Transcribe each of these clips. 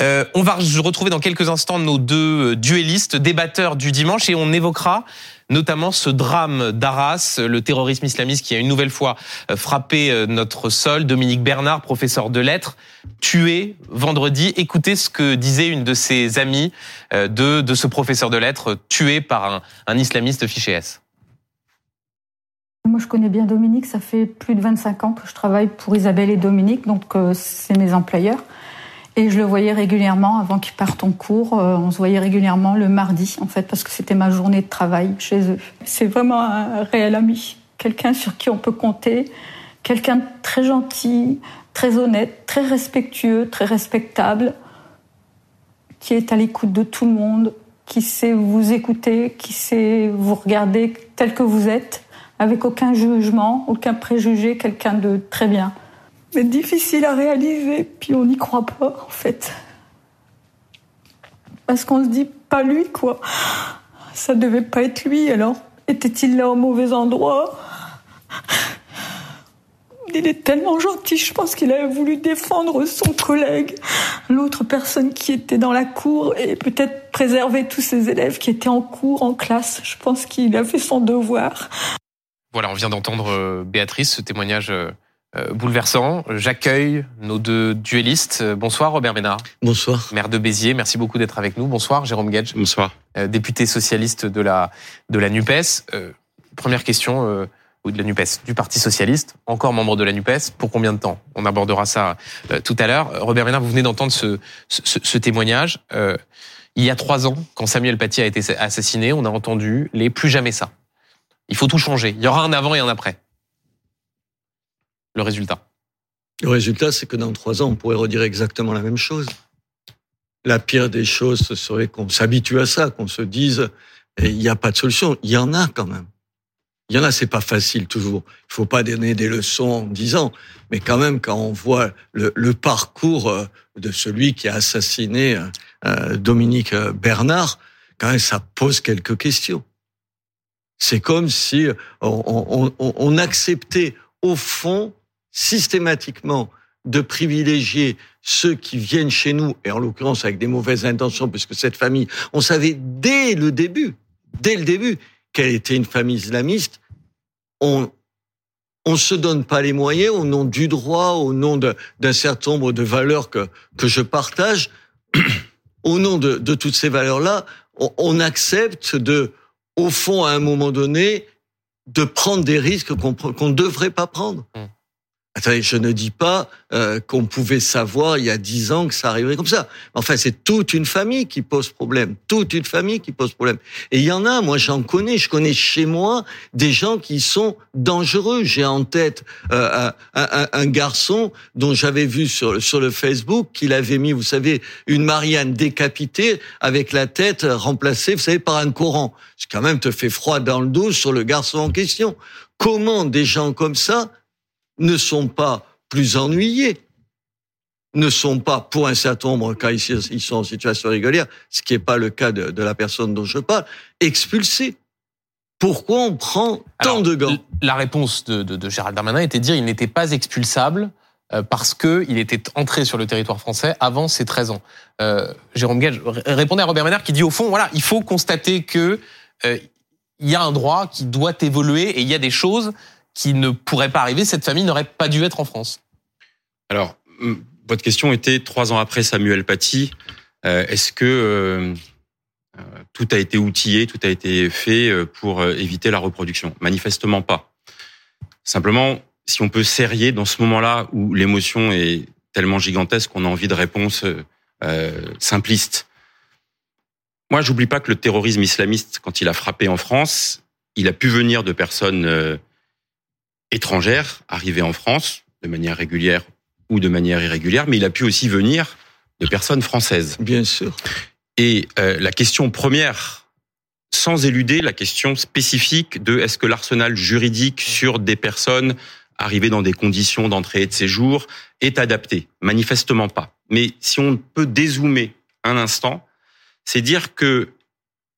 Euh, on va retrouver dans quelques instants nos deux duellistes, débatteurs du dimanche, et on évoquera notamment ce drame d'Arras, le terrorisme islamiste qui a une nouvelle fois euh, frappé euh, notre sol. Dominique Bernard, professeur de lettres, tué vendredi. Écoutez ce que disait une de ses amies de, de ce professeur de lettres, tué par un islamiste fiché S. Moi, je connais bien Dominique. Ça fait plus de 25 ans que je travaille pour Isabelle et Dominique, donc c'est mes employeurs. Et je le voyais régulièrement avant qu'ils partent en cours. Euh, on se voyait régulièrement le mardi, en fait, parce que c'était ma journée de travail chez eux. C'est vraiment un réel ami, quelqu'un sur qui on peut compter, quelqu'un très gentil, très honnête, très respectueux, très respectable, qui est à l'écoute de tout le monde, qui sait vous écouter, qui sait vous regarder tel que vous êtes, avec aucun jugement, aucun préjugé, quelqu'un de très bien mais difficile à réaliser, puis on n'y croit pas en fait. Parce qu'on se dit pas lui quoi. Ça devait pas être lui alors. Était-il là au mauvais endroit? Il est tellement gentil, je pense qu'il avait voulu défendre son collègue, l'autre personne qui était dans la cour et peut-être préserver tous ses élèves qui étaient en cours, en classe. Je pense qu'il a fait son devoir. Voilà, on vient d'entendre euh, Béatrice, ce témoignage euh, bouleversant. J'accueille nos deux duellistes. Bonsoir Robert Ménard. Bonsoir. Maire de Béziers, merci beaucoup d'être avec nous. Bonsoir Jérôme Gage. Bonsoir. Euh, député socialiste de la, de la NUPES. Euh, première question, ou de la NUPES, du Parti Socialiste, encore membre de la NUPES, pour combien de temps? On abordera ça tout à l'heure. Robert Ménard, vous venez d'entendre ce, ce, ce, témoignage. il y a trois ans, quand Samuel Paty a été assassiné, on a entendu les plus jamais ça. Il faut tout changer. Il y aura un avant et un après le résultat Le résultat, c'est que dans trois ans, on pourrait redire exactement la même chose. La pire des choses, ce serait qu'on s'habitue à ça, qu'on se dise, il n'y a pas de solution. Il y en a quand même. Il y en a, c'est pas facile toujours. Il faut pas donner des leçons en disant, mais quand même, quand on voit le, parcours euh, de celui qui a assassiné euh, euh, Dominique Bernard, quand même, ça pose quelques questions. C'est comme si on acceptait au fond systématiquement de privilégier ceux qui viennent chez nous, et en l'occurrence avec des mauvaises intentions, puisque cette famille, on savait dès le début, dès le début, qu'elle était une famille islamiste, on on se donne pas les moyens au nom du droit, au nom d'un certain nombre de valeurs que, que je partage, au nom de, de toutes ces valeurs-là, on, accepte de, au fond, à un moment donné, de prendre des risques qu'on ne devrait pas prendre. Attendez, je ne dis pas euh, qu'on pouvait savoir il y a dix ans que ça arriverait comme ça. Enfin, c'est toute une famille qui pose problème, toute une famille qui pose problème. Et il y en a, moi j'en connais, je connais chez moi des gens qui sont dangereux. J'ai en tête euh, un, un, garçon dont j'avais vu sur, sur le Facebook qu'il avait mis, vous savez, une Marianne décapitée avec la tête remplacée, vous savez, par un Coran. Ce quand même te fait froid dans le dos sur le garçon en question. Comment des gens comme ça ne sont pas plus ennuyés, ne sont pas, pour un certain nombre, quand ils sont en situation régulière, ce qui n'est pas le cas de, la personne dont je parle, expulsés. Pourquoi on prend tant de gants? La réponse de, de, Gérald Darmanin était de dire qu'il n'était pas expulsable euh, parce qu'il était entré sur le territoire français avant ses 13 ans. Euh, Jérôme Gage répondait à Robert Ménard qui dit au fond, voilà, il faut constater que euh, il y a un droit qui doit évoluer et il y a des choses qui ne pourrait pas arriver, cette famille n'aurait pas dû être en France Alors, votre question était trois ans après Samuel Paty. Euh, est-ce que euh, euh, tout a été outillé, tout a été fait pour éviter la reproduction? Manifestement pas. Simplement, si on peut serrer dans ce moment-là où l'émotion est tellement gigantesque qu'on a envie de réponses simplistes. Moi, j'oublie pas que le terrorisme islamiste, quand il a frappé en France, il a pu venir de personnes étrangère arrivé en France de manière régulière ou de manière irrégulière, mais il a pu aussi venir de personnes françaises. Bien sûr. Et euh, la question première, sans éluder la question spécifique de est-ce que l'arsenal juridique sur des personnes arrivées dans des conditions d'entrée et de séjour est adapté? Manifestement pas. Mais si on peut dézoomer un instant, c'est dire que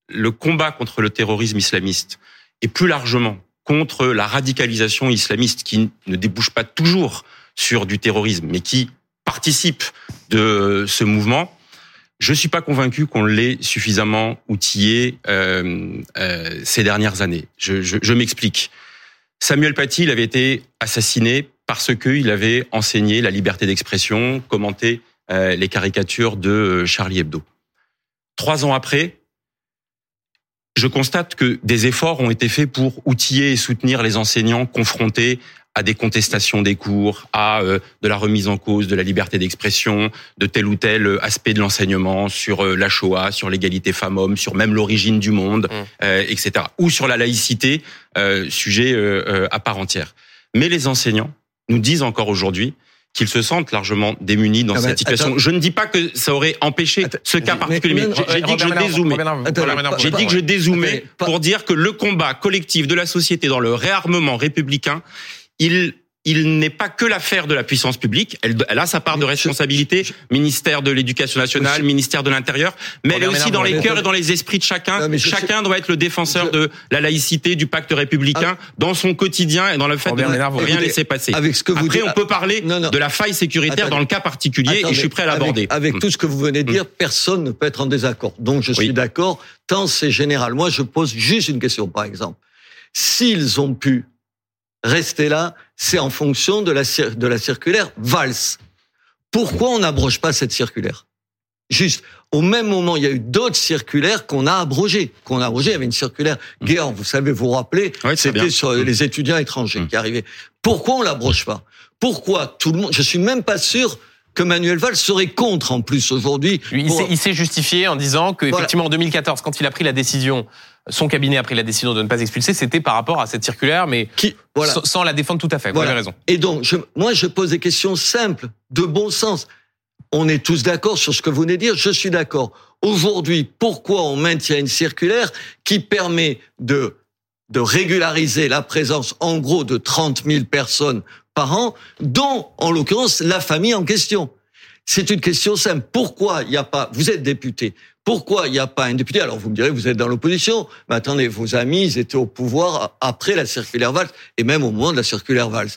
le combat contre le terrorisme islamiste et plus largement contre la radicalisation islamiste qui ne débouche pas toujours sur du terrorisme, mais qui participent de ce mouvement. Je suis pas convaincu qu'on l'ait suffisamment outillé euh, euh, ces dernières années. Je, m'explique. Samuel Paty, avait été assassiné parce qu'il avait enseigné la liberté d'expression, commenté euh, les caricatures de Charlie Hebdo. Trois ans après, je constate que des efforts ont été faits pour outiller et soutenir les enseignants confrontés à des contestations des cours, à euh, de la remise en cause de la liberté d'expression, de tel ou tel euh, aspect de l'enseignement sur euh, la Shoah, sur l'égalité femmes-hommes, sur même l'origine du monde, Mmh. etc. Ou sur la laïcité, sujet à part entière. Mais les enseignants nous disent encore aujourd'hui qu'ils se sentent largement démunis dans Ah ben, cette situation. attends. Je ne dis pas que ça aurait empêché Attends, ce cas mais- particulier, mais mais- j'ai j'ai dit que je dézoomais. J'ai dit que je dézoomais pour dire que le combat collectif de la société dans le réarmement républicain, il il n'est pas que l'affaire de la puissance publique. Elle, elle a sa part de responsabilité. ministère de l'Éducation nationale, ministère de l'Intérieur, mais elle est aussi dans les cœurs et dans les esprits de chacun. Chacun doit être le défenseur de la laïcité, du pacte républicain, dans son quotidien et dans le fait de vous- rien laisser passer. Avec ce que vous Après, on peut parler de la faille sécuritaire dans le cas particulier et je suis prêt à l'aborder. Avec, Mm. tout ce que vous venez de dire, personne ne peut être en désaccord. Donc je suis d'accord, tant c'est général. Moi, je pose juste une question, par exemple. S'ils ont pu rester là, c'est en fonction de la, de la circulaire Valls. Pourquoi on n'abroge pas cette circulaire? Juste, au même moment, il y a eu d'autres circulaires qu'on a abrogées. Qu'on a abrogées, il y avait une circulaire Guéant, vous savez, vous vous rappelez, c'était sur Mm. les étudiants étrangers Mm. qui arrivaient. Pourquoi on l'abroge pas? Pourquoi tout le monde Je suis même pas sûr que Manuel Valls serait contre en plus aujourd'hui. Il pour- s'est- justifié en disant que Voilà. effectivement en 2014, quand il a pris la décision, son cabinet a pris la décision de ne pas expulser, c'était par rapport à cette circulaire, mais qui, voilà. sans, sans la défendre tout à fait. Vous Voilà. avez raison. Et donc, je, moi, je pose des questions simples, de bon sens. On est tous d'accord sur ce que vous venez de dire. Je suis d'accord. Aujourd'hui, pourquoi on maintient une circulaire qui permet de de régulariser la présence, en gros, de 30 000 personnes par an, dont, en l'occurrence, la famille en question. C'est une question simple. Pourquoi il n'y a pas, vous êtes député, pourquoi il n'y a pas un député? Alors vous me direz, vous êtes dans l'opposition, mais attendez, vos amis, ils étaient au pouvoir après la circulaire Valls, et même au moment de la circulaire Valls.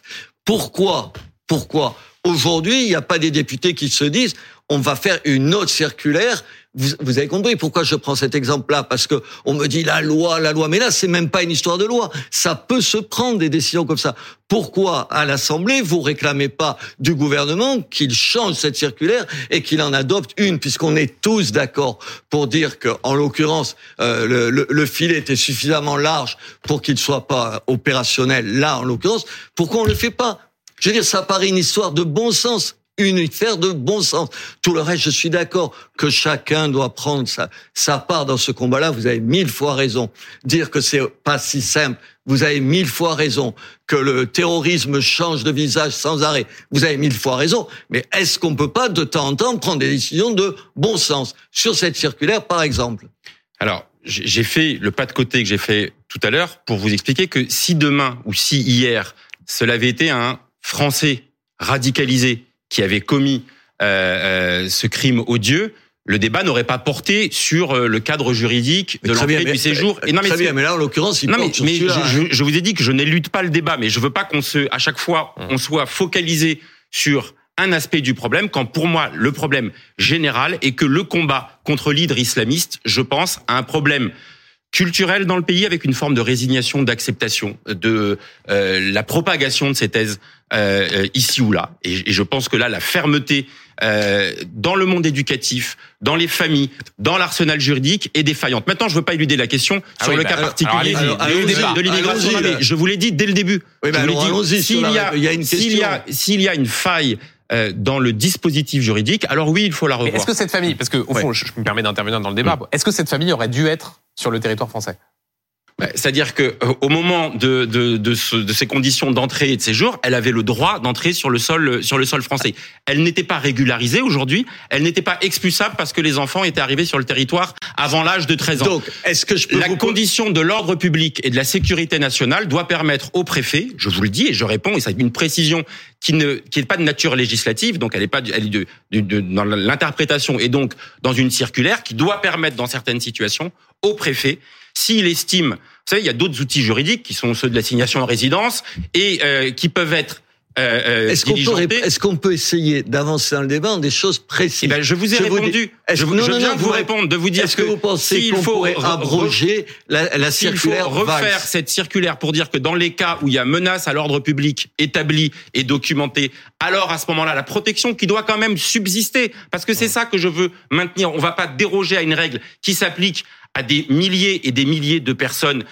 Pourquoi? Pourquoi? Aujourd'hui, il n'y a pas des députés qui se disent, on va faire une autre circulaire. Vous, vous avez compris pourquoi je prends cet exemple-là? Parce que on me dit la loi, la loi. Mais là, c'est même pas une histoire de loi. Ça peut se prendre des décisions comme ça. Pourquoi à l'Assemblée vous réclamez pas du gouvernement qu'il change cette circulaire et qu'il en adopte une, puisqu'on est tous d'accord pour dire que, en l'occurrence, euh, le, le- le filet était suffisamment large pour qu'il soit pas opérationnel. Là, en l'occurrence, pourquoi on le fait pas? Je veux dire, ça paraît une histoire de bon sens une de bon sens. Tout le reste, je suis d'accord que chacun doit prendre sa, sa part dans ce combat-là. Vous avez mille fois raison. Dire que c'est pas si simple. Vous avez mille fois raison. Que le terrorisme change de visage sans arrêt. Vous avez mille fois raison. Mais est-ce qu'on peut pas de temps en temps prendre des décisions de bon sens? Sur cette circulaire, par exemple? Alors, j'ai fait le pas de côté que j'ai fait tout à l'heure pour vous expliquer que si demain ou si hier, cela avait été un Français radicalisé qui avait commis euh, euh, ce crime odieux, le débat n'aurait pas porté sur euh, le cadre juridique de l'entrée du séjour. Et non, mais Très bien, mais là, en l'occurrence, il non mais, je, celui-là. je- je vous ai dit que je n'élude pas le débat, mais je veux pas qu'on se, à chaque fois, Hum. on soit focalisé sur un aspect du problème, quand pour moi le problème général est que le combat contre l'hydre islamiste, je pense, a un problème culturel dans le pays avec une forme de résignation, d'acceptation de euh, la propagation de ces thèses euh, euh, ici ou là. Et, et je pense que là, la fermeté euh, dans le monde éducatif, dans les familles, dans l'arsenal juridique est défaillante. Maintenant, je veux pas éluder la question Ah sur oui, le bah, cas alors, particulier alors, de- de, l'immigration. Je vous l'ai dit dès le début. Oui, mais Je vous l'ai alors, dit. allons-y sur S'il y y y a, une faille dans le dispositif juridique, alors oui, il faut la revoir. est-ce que cette famille, parce que au fond, je, je me permets d'intervenir dans le débat, est-ce que cette famille aurait dû être sur le territoire français? C'est-à-dire que euh, au moment de, de, de, ce- de ces conditions d'entrée et de séjour, elle avait le droit d'entrer sur le sol sur le sol français. Elle n'était pas régularisée aujourd'hui. Elle n'était pas expulsable parce que les enfants étaient arrivés sur le territoire avant l'âge de 13 ans. Donc, est-ce que je peux la vous condition de l'ordre public et de la sécurité nationale doit permettre au préfet, je vous le dis et je réponds, et c'est une précision qui ne qui est pas de nature législative, donc elle est pas elle est de, de- de- dans l'interprétation et donc dans une circulaire qui doit permettre dans certaines situations au préfet s'il estime, vous savez, il y a d'autres outils juridiques qui sont ceux de l'assignation en résidence et euh, qui peuvent être euh, euh, Est-ce qu'on peut, qu'on peut essayer d'avancer dans le débat en des choses précises? Eh ben, je vous ai Je répondu. je non, viens non, de vous répondre, de vous dire Est-ce que vous pensez s'il faut abroger la, la S'il faut circulaire refaire Valls cette circulaire pour dire que dans les cas où il y a menace à l'ordre public établie et documentée, alors à ce moment-là, la protection qui doit quand même subsister, parce que c'est ça que je veux maintenir. On va pas déroger à une règle qui s'applique à des milliers et des milliers de personnes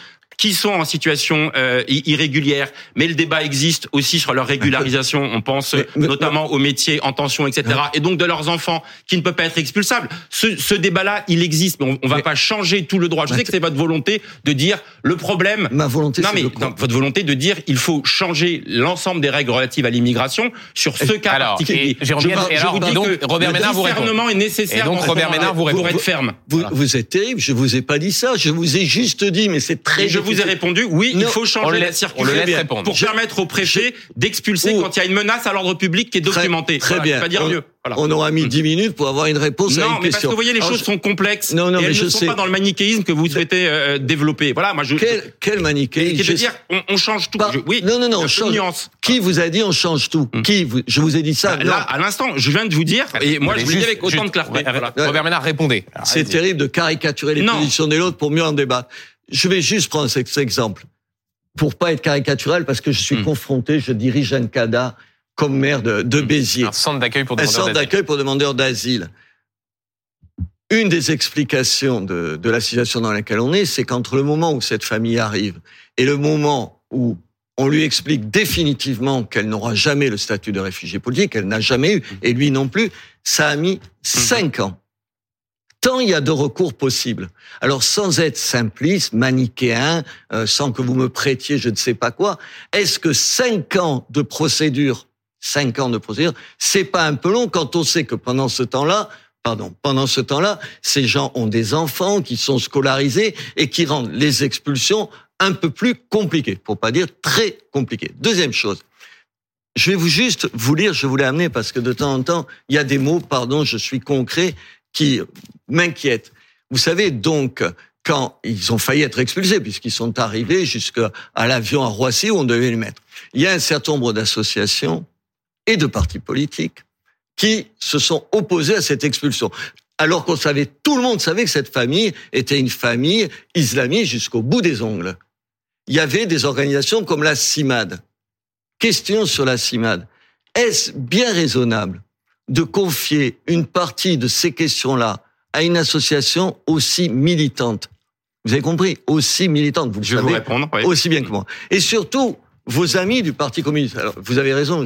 qui sont en situation euh, irrégulière, mais le débat existe aussi sur leur régularisation. On pense Mais- mais- notamment aux métiers en tension, etc. Et donc de leurs enfants qui ne peuvent pas être expulsables. Ce, ce débat-là, il existe, mais on, on va Mais- pas changer tout le droit. Je sais que c'est votre volonté de dire le problème. Ma volonté, Non mais non, votre volonté de dire il faut changer l'ensemble des règles relatives à l'immigration sur ce cas Alors, particulier. et Jérôme je, vous- et je alors, vous dis donc, que Robert le Ménard vous répond. est nécessaire. Et donc, Robert Ménard vous pour répond. être ferme. Vous, Voilà. vous êtes terrible, je vous ai pas dit ça, je vous ai juste dit, mais c'est très Et je vous ai difficile. répondu, oui, il faut changer la circulaire pour Je- permettre au préfet d'expulser Oh. quand il y a une menace à l'ordre public qui est Très- documentée. très Voilà, bien. je pas dire On- mieux. Voilà. On aura mis 10 minutes pour avoir une réponse à Non, une mais parce que vous voyez, les Alors, choses je- sont complexes Non, non, et mais elles je ne sont sais. pas dans le manichéisme que vous souhaitez euh, développer. Voilà, moi je. Quel, quel je- manichéisme qui veut Je- dire, on, on change tout. Je- oui. non, non, non, on de change. nuance. Qui vous a dit on change tout Hmm. Qui vous- Je vous ai dit ça Bah. Là, à l'instant, je viens de vous dire, et moi je vous dis avec autant de clarté. Robert Ménard, répondez. C'est terrible de caricaturer les Non. positions des autres pour mieux en débattre. Je vais juste prendre cet exemple pour pas être caricatural parce que je suis Hmm. confronté, je dirige un CADA comme maire de, de Béziers. Un centre d'accueil pour un demandeurs centre d'asile. d'accueil pour demandeurs d'asile. Une des explications de, de la situation dans laquelle on est, c'est qu'entre le moment où cette famille arrive et le moment où on lui explique définitivement qu'elle n'aura jamais le statut de réfugié politique, qu'elle n'a jamais eu, et lui non plus, ça a mis cinq ans. Tant il y a de recours possibles. Alors sans être simpliste, manichéen, euh, sans que vous me prêtiez je ne sais pas quoi, est-ce que cinq ans de procédure, cinq ans de procédure, c'est pas un peu long quand on sait que pendant ce temps-là, pardon, pendant ce temps-là, ces gens ont des enfants qui sont scolarisés et qui rendent les expulsions un peu plus compliquées, pour pas dire très compliquées. Deuxième chose. Je vais vous juste vous lire, je vous l'ai amené parce que de temps en temps, il y a des mots, pardon, je suis concret, qui m'inquiètent. Vous savez donc, quand ils ont failli être expulsés, puisqu'ils sont arrivés jusqu'à l'avion à Roissy où on devait les mettre, il y a un certain nombre d'associations et de partis politiques qui se sont opposés à cette expulsion. Alors qu'on savait, tout le monde savait que cette famille était une famille islamiste jusqu'au bout des ongles. Il y avait des organisations comme la CIMAD. Question sur la CIMAD. Est-ce bien raisonnable de confier une partie de ces questions-là à une association aussi militante Vous avez compris Aussi militante, vous le Je vous répondre. oui. aussi bien que moi. Et surtout, vos amis du Parti communiste. Alors, vous avez raison.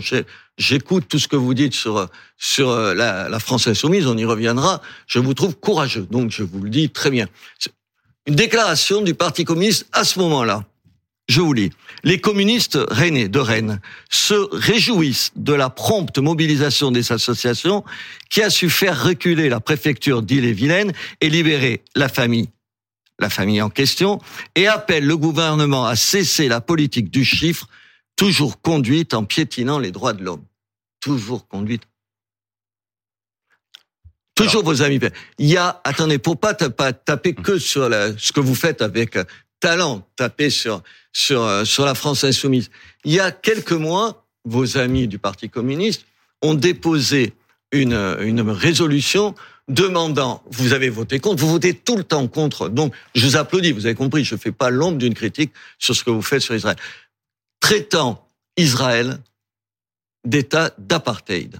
J'écoute tout ce que vous dites sur sur euh, la, la France insoumise. On y reviendra. Je vous trouve courageux. Donc, je vous le dis très bien. Une déclaration du Parti communiste à ce moment-là. Je vous lis. Les communistes rennais de Rennes se réjouissent de la prompte mobilisation des associations qui a su faire reculer la préfecture d'Ille-et-Vilaine et libérer la famille la famille en question, et appelle le gouvernement à cesser la politique du chiffre, toujours conduite en piétinant les droits de l'homme. Toujours conduite. Toujours vos amis. Il y a, attendez, pour pas, ta- pas taper que sur la- ce que vous faites avec talent, taper sur, sur, euh, sur la France insoumise. Il y a quelques mois, vos amis du Parti communiste ont déposé une, une résolution demandant, vous avez voté contre, vous votez tout le temps contre. Donc, je vous applaudis, vous avez compris, je ne fais pas l'ombre d'une critique sur ce que vous faites sur Israël. Traitant Israël d'État d'apartheid.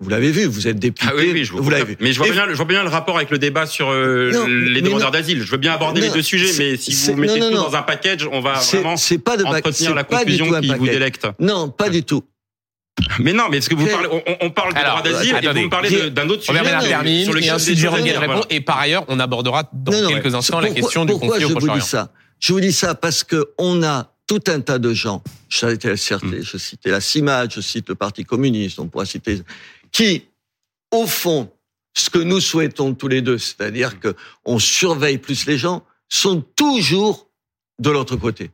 Vous l'avez vu, vous êtes député, Ah oui, oui, je vous l'avez vu. Mais je vois Et- bien, je vois bien le rapport avec le débat sur euh, Non, les demandeurs d'asile. Je veux bien aborder Non, les deux sujets, mais si c'est- vous mettez non, non, tout non. dans un package, on va vraiment c'est pas de entretenir la confusion qui vous délecte. Non, pas du tout. Mais non, mais est-ce que vous parlez, on, on parle du droit d'asile et attendez. vous me parlez d'un autre sujet Robert Ménard non, termine, sur et lequel ensuite Jérôme répond. Et par ailleurs, on abordera dans Non, non, quelques ouais. instants la Pourquoi- question du pourquoi conflit au je vous dis ça? Je vous dis ça parce que on a tout un tas de gens. Je citais la CRT, Mm. je citais la CIMAD, je cite le Parti communiste, on pourra citer qui, au fond, ce que nous souhaitons tous les deux, c'est-à-dire que on surveille plus les gens, sont toujours de l'autre côté.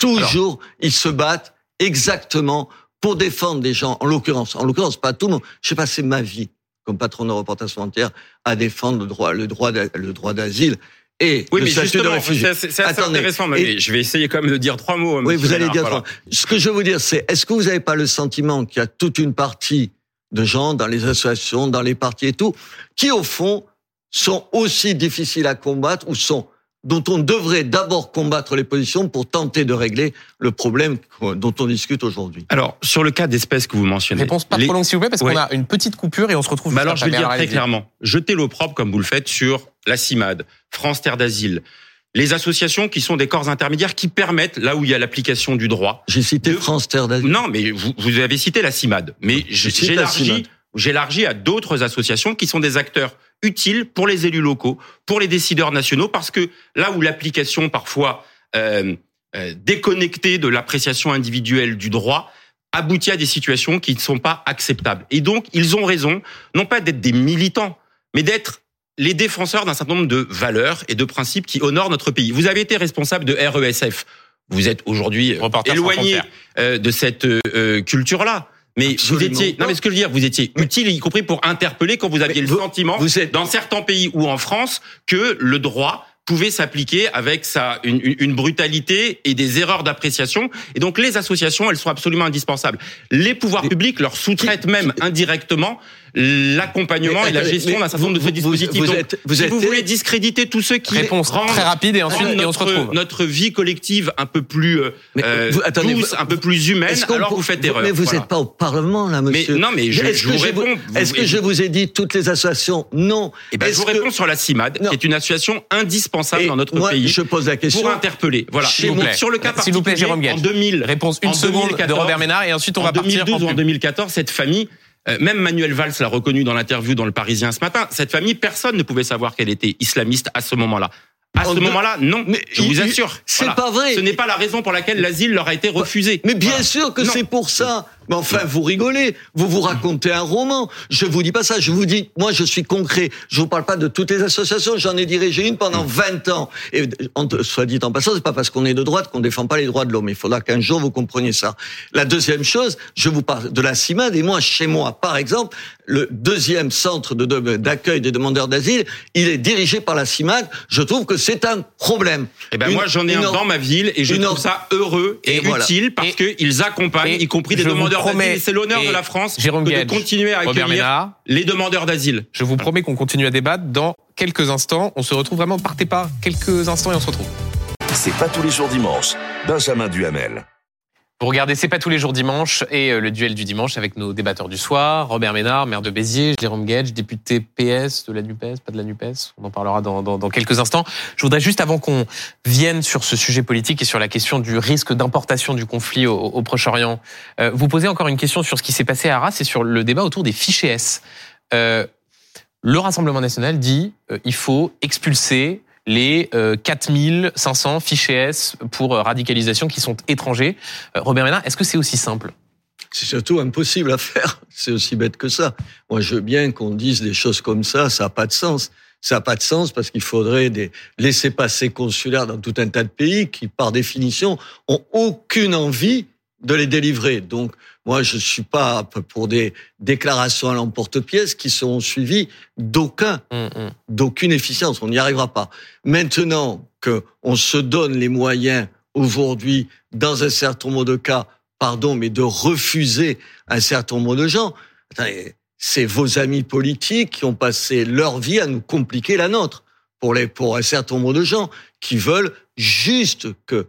Toujours, ils se battent exactement pour défendre des gens. En l'occurrence, en l'occurrence, pas tout le monde. J'ai passé ma vie comme patron de Reporters sans frontières à défendre le droit, le droit, le droit d'asile et Oui, le mais statut de réfugié. c'est assez intéressant. mais Et- je vais essayer quand même de dire trois mots. Oui, monsieur vous allez dire. voilà. Ce que je veux dire, c'est est-ce que vous n'avez pas le sentiment qu'il y a toute une partie de gens dans les associations, dans les partis et tout, qui au fond sont aussi difficiles à combattre ou sont dont on devrait d'abord combattre les positions pour tenter de régler le problème dont on discute aujourd'hui. Alors, sur le cas d'espèces que vous mentionnez. Réponse pas les- trop longue, s'il vous plaît, parce Ouais. qu'on a une petite coupure et on se retrouve Bah juste alors, je vais le dire très clairement. Jetez l'opprobre comme vous le faites sur la CIMAD, France Terre d'Asile, les associations qui sont des corps intermédiaires qui permettent, là où il y a l'application du droit. J'ai cité De- France Terre d'Asile. Non, mais vous, vous avez cité la CIMAD, mais j'élargis, j'élargis à d'autres associations qui sont des acteurs utiles pour les élus locaux, pour les décideurs nationaux, parce que là où l'application parfois euh, euh, déconnectée de l'appréciation individuelle du droit aboutit à des situations qui ne sont pas acceptables. Et donc, ils ont raison, non pas d'être des militants, mais d'être les défenseurs d'un certain nombre de valeurs et de principes qui honorent notre pays. Vous avez été responsable de RESF. Vous êtes aujourd'hui euh, éloigné euh, de cette euh, culture-là. Mais Absolument vous étiez, non mais ce que je veux dire, vous étiez utile, y compris pour interpeller quand vous aviez Mais le vous- sentiment, vous êtes- dans certains pays ou en France, que le droit pouvait s'appliquer avec sa une, une- une brutalité et des erreurs d'appréciation. Et donc les associations, elles sont absolument indispensables. Les pouvoirs publics leur sous-traitent même indirectement l'accompagnement Mais et la gestion mais d'un certain nombre de vous- ces vous- dispositifs. vous Donc, êtes- vous si êtes- vous voulez discréditer tous ceux qui Réponse rendent très rapide et ensuite et on se retrouve. notre vie collective un peu plus euh, Mais, euh, vous- attendez, douce, vous- un peu plus humaine, alors peut- vous faites erreur. Mais vous Voilà. n'êtes pas au Parlement, là, Mais monsieur. non, mais je, Est-ce je que vous je réponds. vous- Est-ce que je vous ai dit toutes les associations Non. Eh ben, je vous que- réponds sur la CIMAD, Non. qui est une association indispensable Et dans notre moi, pays je pose la question. pour interpeller. Voilà. Vous sur le cas vous particulier, en 2000, Réponse une en seconde de 2014, Robert Ménard et ensuite on en va partir 2012 ou en en pub. 2014, cette famille, même Manuel Valls l'a reconnu dans l'interview dans Le Parisien ce matin, cette famille, personne ne pouvait savoir qu'elle était islamiste à ce moment-là. À ce moment-là, non. Mais je vous assure. c'est Voilà. pas vrai. Ce n'est pas la raison pour laquelle l'asile leur a été refusé. Mais bien Voilà. sûr que c'est pour ça. Mais enfin, vous rigolez. Vous vous racontez un roman. Je vous dis pas ça. Je vous dis, moi, je suis concret. Je vous parle pas de toutes les associations. J'en ai dirigé une pendant 20 ans. Et soit dit en passant, c'est pas parce qu'on est de droite qu'on défend pas les droits de l'homme. Il faudra qu'un jour vous compreniez ça. La deuxième chose, je vous parle de la CIMAD. Et moi, chez moi, par exemple, le deuxième centre de- d'accueil des demandeurs d'asile, il est dirigé par la CIMAD. Je trouve que c'est un problème. Eh ben Une- moi j'en ai un dans ma ville et je trouve ça heureux et, Et voilà. utile parce qu'ils accompagnent, y compris des vous demandeurs d'asile. c'est l'honneur de la France Jérôme que de continuer à accueillir Ménard, les demandeurs d'asile. je vous promets qu'on continue à débattre dans quelques instants. On se retrouve vraiment, partez pas, quelques instants et on se retrouve. C'est pas tous les jours dimanche. Benjamin Duhamel. Vous regardez C'est pas tous les jours dimanche et euh, le duel du dimanche avec nos débatteurs du soir, Robert Ménard, maire de Béziers, Jérôme Gage, député PS de la NUPES, pas de la NUPES, on en parlera dans, quelques instants. Je voudrais juste avant qu'on vienne sur ce sujet politique et sur la question du risque d'importation du conflit au, au Proche-Orient, euh, vous poser encore une question sur ce qui s'est passé à Arras et sur le débat autour des fichiers S. Euh, le Rassemblement national dit euh, il faut expulser les euh, 4500 fichiers S pour euh, radicalisation qui sont étrangers. Euh, Robert Ménard, est-ce que c'est aussi simple? C'est surtout impossible à faire. C'est aussi bête que ça. Moi, je veux bien qu'on dise des choses comme ça, ça n'a pas de sens. Ça n'a pas de sens parce qu'il faudrait des laissés-passer consulaires dans tout un tas de pays qui, par définition, ont aucune envie de les délivrer. Donc, moi, je suis pas pour des déclarations à l'emporte-pièce qui seront suivies d'aucun Hum, hum. d'aucune efficience. On n'y arrivera pas. Maintenant que on se donne les moyens aujourd'hui, dans un certain nombre de cas, pardon, mais de refuser un certain nombre de gens, c'est vos amis politiques qui ont passé leur vie à nous compliquer la nôtre pour les pour un certain nombre de gens qui veulent juste que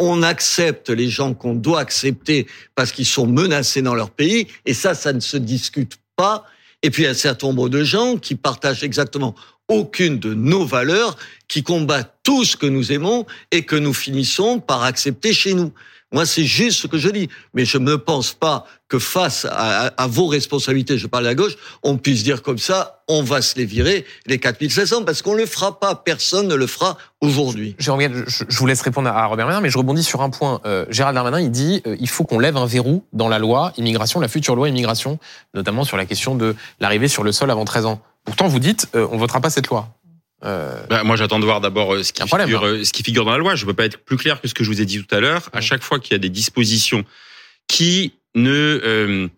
on accepte les gens qu'on doit accepter parce qu'ils sont menacés dans leur pays et ça ça ne se discute pas et puis un certain nombre de gens qui partagent exactement aucune de nos valeurs, qui combattent tout ce que nous aimons et que nous finissons par accepter chez nous. Moi, c'est juste ce que je dis. Mais je ne pense pas que face à, vos responsabilités, je parle à gauche, on puisse dire comme ça, on va se les virer, les 4500, parce qu'on ne le fera pas. Personne ne le fera aujourd'hui. Gage, je, je vous laisse répondre à Robert Ménard, mais je rebondis sur un point. Euh, Gérald Darmanin, il dit euh, il faut qu'on lève un verrou dans la loi immigration, la future loi immigration, notamment sur la question de l'arrivée sur le sol avant 13 ans. Pourtant, vous dites euh, on votera pas cette loi. Euh, Bah, moi, j'attends de voir d'abord euh, ce qui problème, figure, hein. euh, ce qui figure dans la loi. Je ne peux pas être plus clair que ce que je vous ai dit tout à l'heure. À chaque fois qu'il y a des dispositions qui ne euh,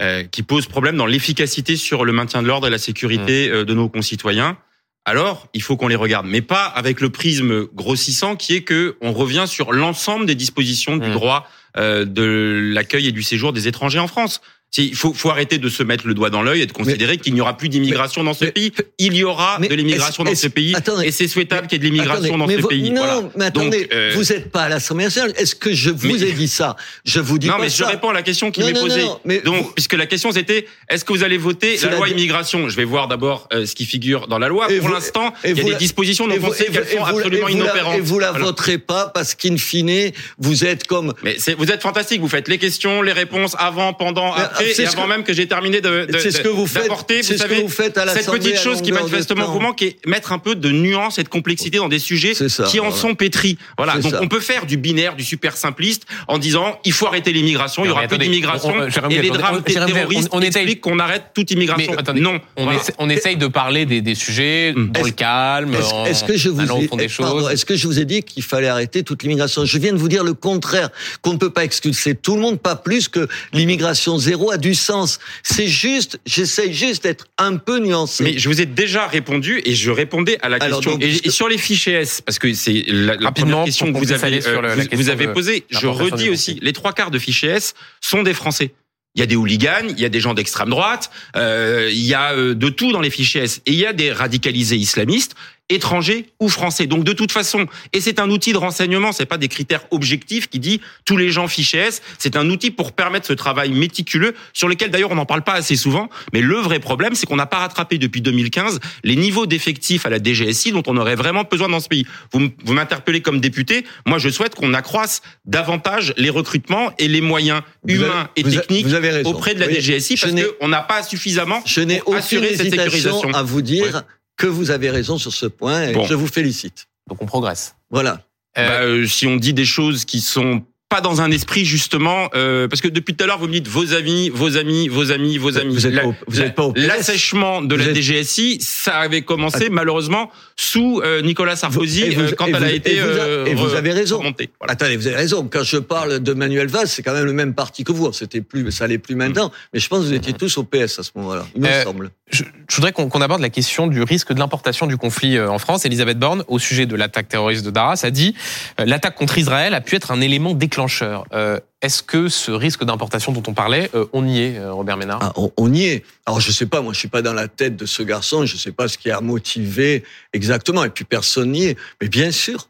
euh, qui posent problème dans l'efficacité sur le maintien de l'ordre et la sécurité euh, de nos concitoyens, alors il faut qu'on les regarde, mais pas avec le prisme grossissant qui est que on revient sur l'ensemble des dispositions du droit euh, de l'accueil et du séjour des étrangers en France. Il faut, faut arrêter de se mettre le doigt dans l'œil et de considérer qu'il n'y aura plus d'immigration dans ce mais- pays. Il y aura mais de l'immigration dans ce pays attendez, et c'est souhaitable qu'il y ait de l'immigration dans ce vous- pays. Non, Voilà. mais attendez, Donc, euh, vous n'êtes pas à l'Assemblée nationale. Est-ce que je vous Mais- ai dit ça? Je vous dis non, pas mais je réponds à la question qui m'est non, posée. non, mais Donc, vous- puisque la question c'était, est-ce que vous allez voter la loi immigration? Je vais voir d'abord euh, ce qui figure dans la loi. Et Pour l'instant, il y a des dispositions dont on sait qu'elles sont absolument inopérantes. Et vous la voterez pas parce qu'in fine, vous êtes comme Mais vous êtes fantastique. Vous faites les questions, les réponses avant, pendant, après, c'est et ce avant que- même que j'ai terminé de, de- C'est ce que vous faites. d'apporter. C'est Vous ce que savez, vous faites à cette petite à chose qui manifestement vous manque est mettre un peu de nuance et de complexité dans des sujets ça, qui en voilà. sont pétris. Voilà. Donc ça. on peut faire du binaire, du super simpliste en disant il faut arrêter l'immigration, il y aura plus d'immigration et les drames terroristes on- on expliquent qu'on arrête toute immigration. Mais attendez, non. On, Voilà. essaie, on essaye de parler des, des sujets Mm. dans le calme, Est-ce en que je vous ai, des eh, choses. est-ce que je vous ai dit qu'il fallait arrêter toute l'immigration? Je viens de vous dire le contraire, qu'on ne peut pas expulser tout le monde, pas plus que l'immigration zéro a du sens. C'est juste, j'essaye juste d'être un peu nuancé. Mais je vous ai déjà répondu et je répondais à la Alors, question. donc, et, sur les fichiers S, parce que c'est la, la première question que vous avez, euh, la vous- question vous avez de posée, je redis aussi, les trois quarts de fichiers S sont des Français. Il y a des hooligans, il y a des gens d'extrême droite, euh, il y a euh, de tout dans les fichiers S. Et il y a des radicalisés islamistes, étrangers ou français. Donc de toute façon, et c'est un outil de renseignement, c'est pas des critères objectifs qui dit tous les gens fichiers S. C'est un outil pour permettre ce travail méticuleux sur lequel d'ailleurs on n'en parle pas assez souvent. Mais le vrai problème, c'est qu'on n'a pas rattrapé depuis 2015 les niveaux d'effectifs à la DGSI dont on aurait vraiment besoin dans ce pays. Vous, m'interpellez comme député. Moi, je souhaite qu'on accroisse davantage les recrutements et les moyens Vous avez- humains et a- techniques auprès de la Oui, DGSI parce qu'on n'a pas suffisamment je pour aucune assurer cette sécurisation. à vous dire que vous avez raison sur ce point et Bon. je vous félicite. Donc on progresse. Voilà. Euh, Bah, euh, si on dit des choses qui sont pas dans un esprit justement, euh, parce que depuis tout à l'heure vous me dites vos amis, vos amis, vos amis, vos amis. Vous êtes La- pas au- vous êtes pas au PS. L'assèchement de Vous la êtes- DGSI, ça avait commencé malheureusement sous euh, Nicolas Sarkozy vous- euh, quand elle a été et vous a- euh, et vous avez raison. remontée. Voilà. Attendez, vous avez raison. Quand je parle de Manuel Valls, c'est quand même le même parti que vous. C'était plus, ça allait plus maintenant. Mais je pense que vous étiez tous au PS à ce moment-là. Il me Euh, semble. je, je voudrais qu'on aborde la question du risque de l'importation du conflit en France. Elisabeth Borne, au sujet de l'attaque terroriste de Daras, a dit l'attaque contre Israël a pu être un élément déclencheur. Euh, Est-ce que ce risque d'importation dont on parlait, euh, on y est, euh, Robert Ménard? Ah, on, y est. Alors je sais pas, moi je suis pas dans la tête de ce garçon, je sais pas ce qui a motivé exactement, et puis personne n'y est. Mais bien sûr,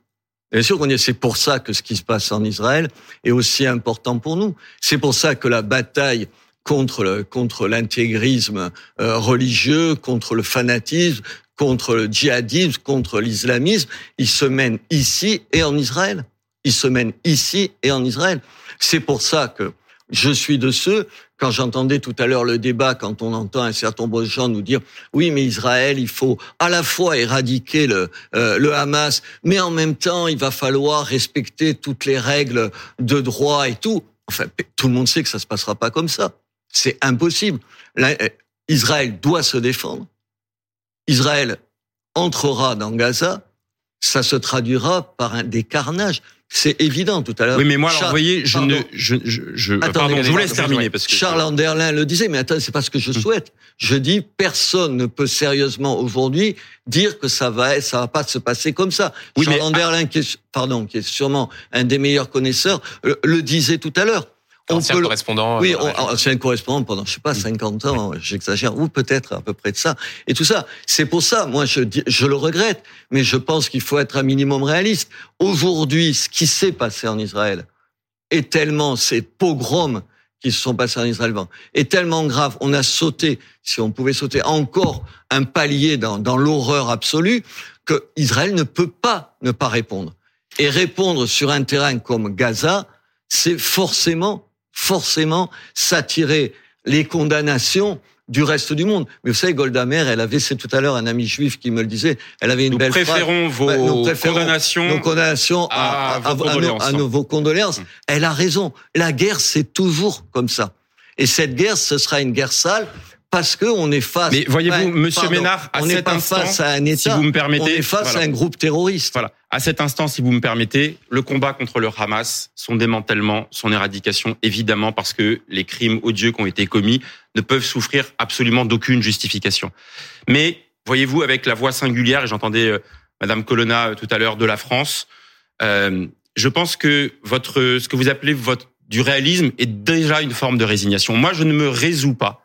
bien sûr qu'on y est. C'est pour ça que ce qui se passe en Israël est aussi important pour nous. C'est pour ça que la bataille contre contre l'intégrisme religieux, contre le fanatisme, contre le djihadisme, contre l'islamisme, il se mène ici et en Israël. Il se mène ici et en Israël. C'est pour ça que je suis de ceux quand j'entendais tout à l'heure le débat, quand on entend un certain nombre de gens nous dire oui, mais Israël, il faut à la fois éradiquer le, euh, Hamas, mais en même temps, il va falloir respecter toutes les règles de droit et tout. Enfin, tout le monde sait que ça se passera pas comme ça. C'est impossible. Euh, Israël doit se défendre. Israël entrera dans Gaza. Ça se traduira par des carnages. C'est évident tout à l'heure. Oui, mais moi, alors, Char- vous voyez, je Pardon. ne, je, je, je- Attendez, pardon, je vous laisse terminer parce que Charles Anderlin le disait, mais attends, c'est pas ce que je souhaite. Je dis, personne ne peut sérieusement aujourd'hui dire que ça va, ça va pas se passer comme ça. Oui, Charles mais- Anderlin, qui est, pardon, qui est sûrement un des meilleurs connaisseurs, le, le disait tout à l'heure. On Ancien peut correspondant. oui, euh, on- ouais. on- un correspondant pendant, je sais pas, 50 ans, j'exagère, ou peut-être à peu près de ça. Et tout ça, c'est pour ça, moi, je, je le regrette, mais je pense qu'il faut être un minimum réaliste. Aujourd'hui, ce qui s'est passé en Israël est tellement, ces pogroms qui se sont passés en Israël, est tellement grave. On a sauté, si on pouvait sauter encore un palier dans, dans l'horreur absolue, que Israël ne peut pas ne pas répondre. Et répondre sur un terrain comme Gaza, c'est forcément forcément s'attirer les condamnations du reste du monde. Mais vous savez, Golda Meir, elle avait, c'est tout à l'heure un ami juif qui me le disait, elle avait une nous belle phrase. préférons vos nous préférons condamnations. Nos condamnations à à, vos à- nos, condoléances. à nos- vos condoléances. Hum. Elle a raison. La guerre, c'est toujours comme ça. Et cette guerre, ce sera une guerre sale parce que on est face. Mais voyez-vous, Monsieur Ménard, à on n'est cet pas instant, face à un État. si vous me permettez, on est face voilà. à un groupe terroriste. Voilà. À cet instant, si vous me permettez, le combat contre le Hamas, son démantèlement, son éradication, évidemment, parce que les crimes odieux qui ont été commis ne peuvent souffrir absolument d'aucune justification. Mais voyez-vous, avec la voix singulière, et j'entendais euh, Madame Colonna euh, tout à l'heure de la France, euh, je pense que votre, ce que vous appelez votre du réalisme est déjà une forme de résignation. Moi, je ne me résous pas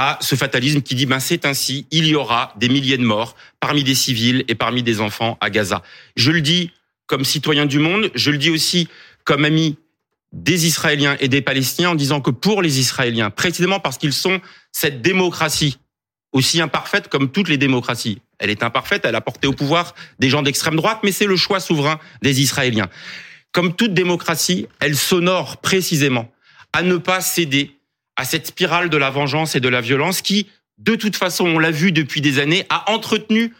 à ce fatalisme qui dit ben c'est ainsi, il y aura des milliers de morts parmi des civils et parmi des enfants à Gaza. Je le dis comme citoyen du monde, je le dis aussi comme ami des Israéliens et des Palestiniens en disant que pour les Israéliens, précisément parce qu'ils sont cette démocratie aussi imparfaite comme toutes les démocraties. Elle est imparfaite, elle a porté au pouvoir des gens d'extrême droite, mais c'est le choix souverain des Israéliens. Comme toute démocratie, elle s'honore précisément à ne pas céder à cette spirale de la vengeance et de la violence qui, de toute façon, on l'a vu depuis des années, a entretenu